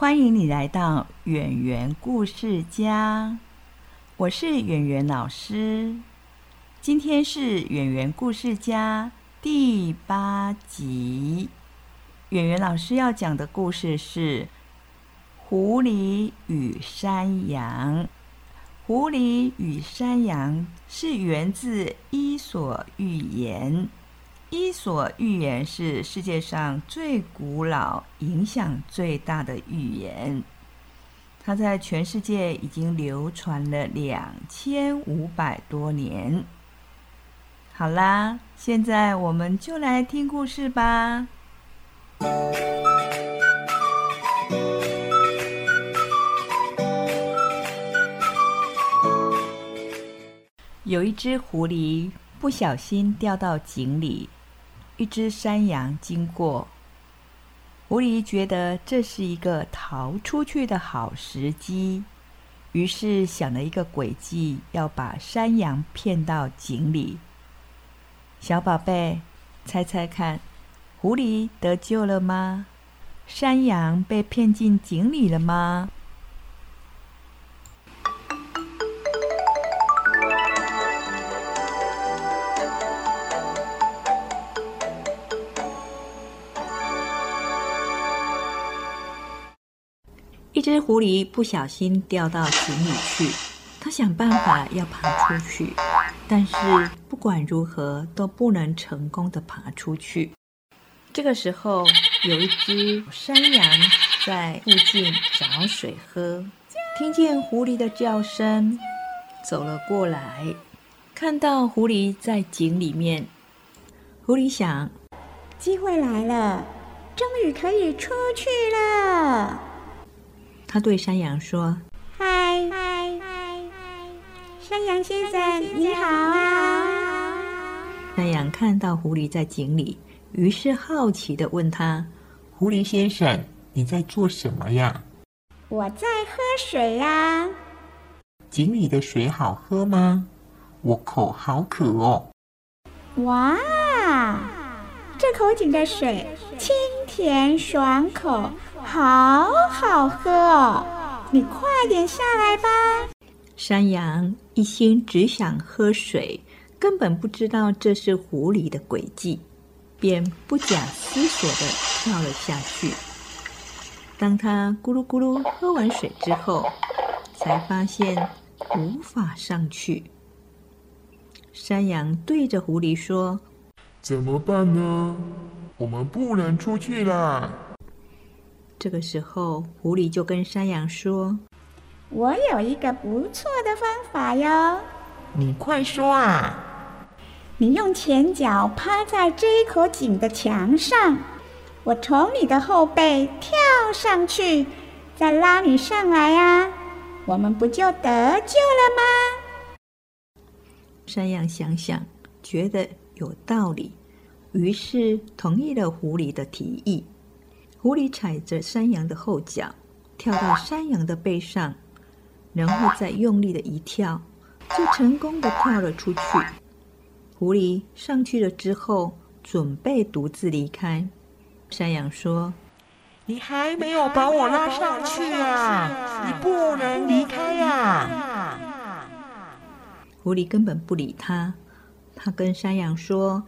欢迎你来到远圆故事家，我是远圆老师。今天是远圆故事家第八集。远圆老师要讲的故事是《狐狸与山羊》。狐狸与山羊是源自《伊索寓言》。《伊索寓言》是世界上最古老、影响最大的寓言，它在全世界已经流传了两千五百多年。好啦，现在我们就来听故事吧。有一只狐狸不小心掉到井里。一只山羊经过，狐狸觉得这是一个逃出去的好时机，于是想了一个诡计，要把山羊骗到井里。小宝贝，猜猜看，狐狸得救了吗？山羊被骗进井里了吗？一只狐狸不小心掉到井里去，它想办法要爬出去，但是不管如何都不能成功的爬出去。这个时候，有一只山羊在附近找水喝，听见狐狸的叫声，走了过来，看到狐狸在井里面，狐狸想：机会来了，终于可以出去了。他对山羊说：“嗨嗨嗨，山羊先生，你好啊！”山羊看到狐狸在井里，于是好奇的问他：“狐狸先生，你在做什么呀？”“我在喝水呀。”“井里的水好喝吗？我口好渴哦。”“哇，这口井的水清甜爽口。”好好喝哦！你快点下来吧。山羊一心只想喝水，根本不知道这是狐狸的诡计，便不假思索地跳了下去。当他咕噜咕噜喝完水之后，才发现无法上去。山羊对着狐狸说：“怎么办呢？我们不能出去了。”这个时候，狐狸就跟山羊说：“我有一个不错的方法哟。”“你快说啊！”“你用前脚趴在这一口井的墙上，我从你的后背跳上去，再拉你上来呀，我们不就得救了吗？”山羊想想，觉得有道理，于是同意了狐狸的提议。狐狸踩着山羊的后脚，跳到山羊的背上，然后再用力的一跳，就成功的跳了出去。狐狸上去了之后，准备独自离开。山羊说：“你还没有把我拉上去啊！你不能离开呀！”狐狸根本不理他，他跟山羊说：“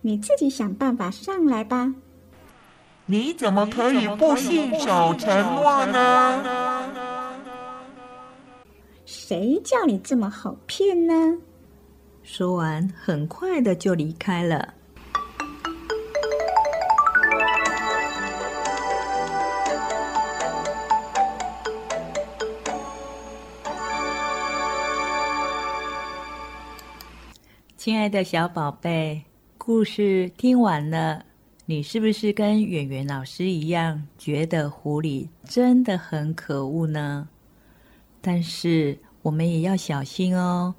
你自己想办法上来吧。”你怎么可以不信守承诺呢？谁叫你这么好骗呢？说完，很快的就离开了。亲爱的小宝贝，故事听完了。你是不是跟圆圆老师一样，觉得狐狸真的很可恶呢？但是我们也要小心哦，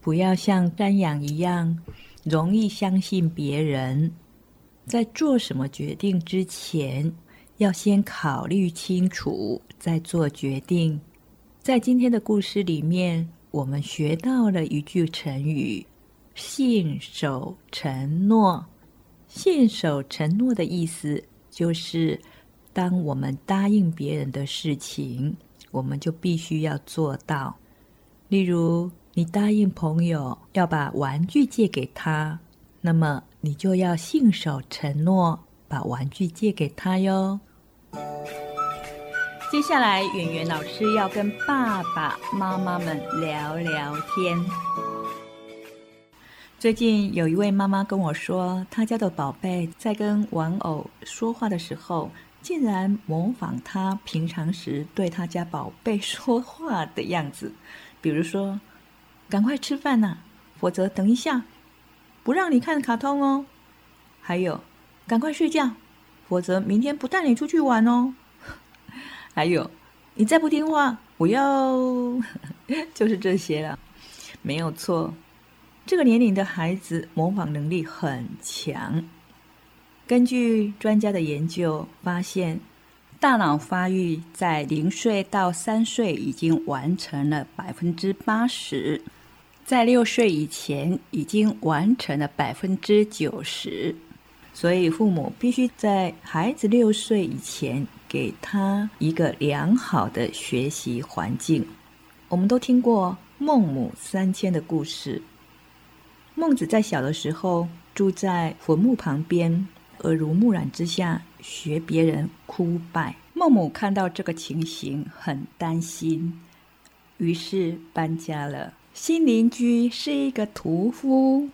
不要像山羊一样容易相信别人。在做什么决定之前，要先考虑清楚再做决定。在今天的故事里面，我们学到了一句成语：“信守承诺。”信守承诺的意思就是，当我们答应别人的事情，我们就必须要做到。例如，你答应朋友要把玩具借给他，那么你就要信守承诺，把玩具借给他哟。接下来，圆圆老师要跟爸爸妈妈们聊聊天。最近有一位妈妈跟我说，她家的宝贝在跟玩偶说话的时候，竟然模仿她平常时对她家宝贝说话的样子。比如说：“赶快吃饭呐，否则等一下不让你看卡通哦。”还有：“赶快睡觉，否则明天不带你出去玩哦。”还有，你再不听话，我要 就是这些了，没有错。这个年龄的孩子模仿能力很强。根据专家的研究发现，大脑发育在零岁到三岁已经完成了百分之八十，在六岁以前已经完成了百分之九十。所以，父母必须在孩子六岁以前。给他一个良好的学习环境。我们都听过孟母三迁的故事。孟子在小的时候住在坟墓旁边，耳濡目染之下学别人哭拜。孟母看到这个情形，很担心，于是搬家了。新邻居是一个屠夫，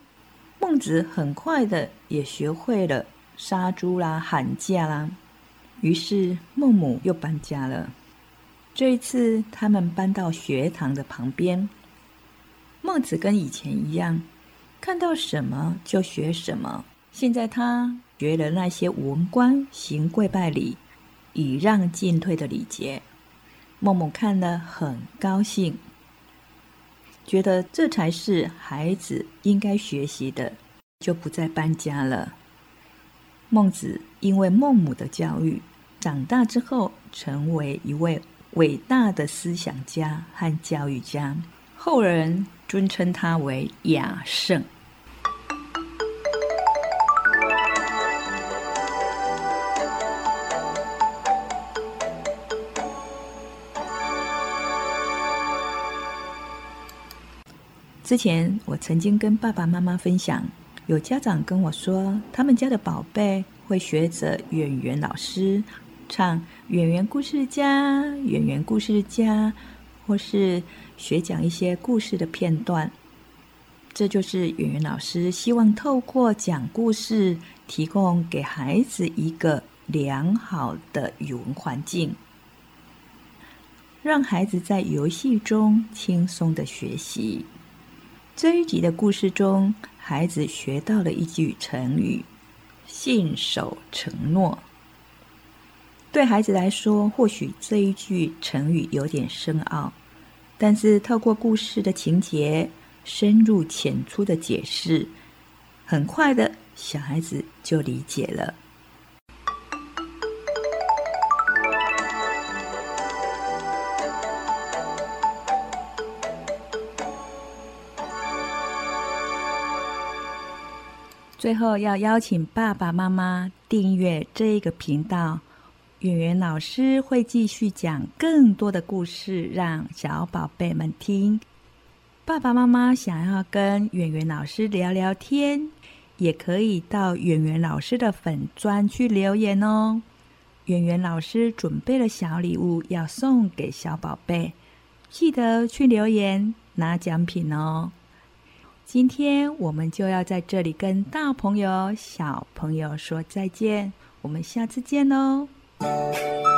孟子很快的也学会了杀猪啦、喊价啦。于是孟母又搬家了。这一次，他们搬到学堂的旁边。孟子跟以前一样，看到什么就学什么。现在他学了那些文官行跪拜礼、以让进退的礼节。孟母看了很高兴，觉得这才是孩子应该学习的，就不再搬家了。孟子因为孟母的教育。长大之后，成为一位伟大的思想家和教育家，后人尊称他为雅圣。之前我曾经跟爸爸妈妈分享，有家长跟我说，他们家的宝贝会学着演员老师。唱《圆圆故事家》，圆圆故事家，或是学讲一些故事的片段，这就是圆圆老师希望透过讲故事，提供给孩子一个良好的语文环境，让孩子在游戏中轻松的学习。这一集的故事中，孩子学到了一句成语：“信守承诺。”对孩子来说，或许这一句成语有点深奥，但是透过故事的情节深入浅出的解释，很快的小孩子就理解了。最后，要邀请爸爸妈妈订阅这个频道。圆圆老师会继续讲更多的故事，让小宝贝们听。爸爸妈妈想要跟圆圆老师聊聊天，也可以到圆圆老师的粉专去留言哦。圆圆老师准备了小礼物要送给小宝贝，记得去留言拿奖品哦。今天我们就要在这里跟大朋友、小朋友说再见，我们下次见喽。Música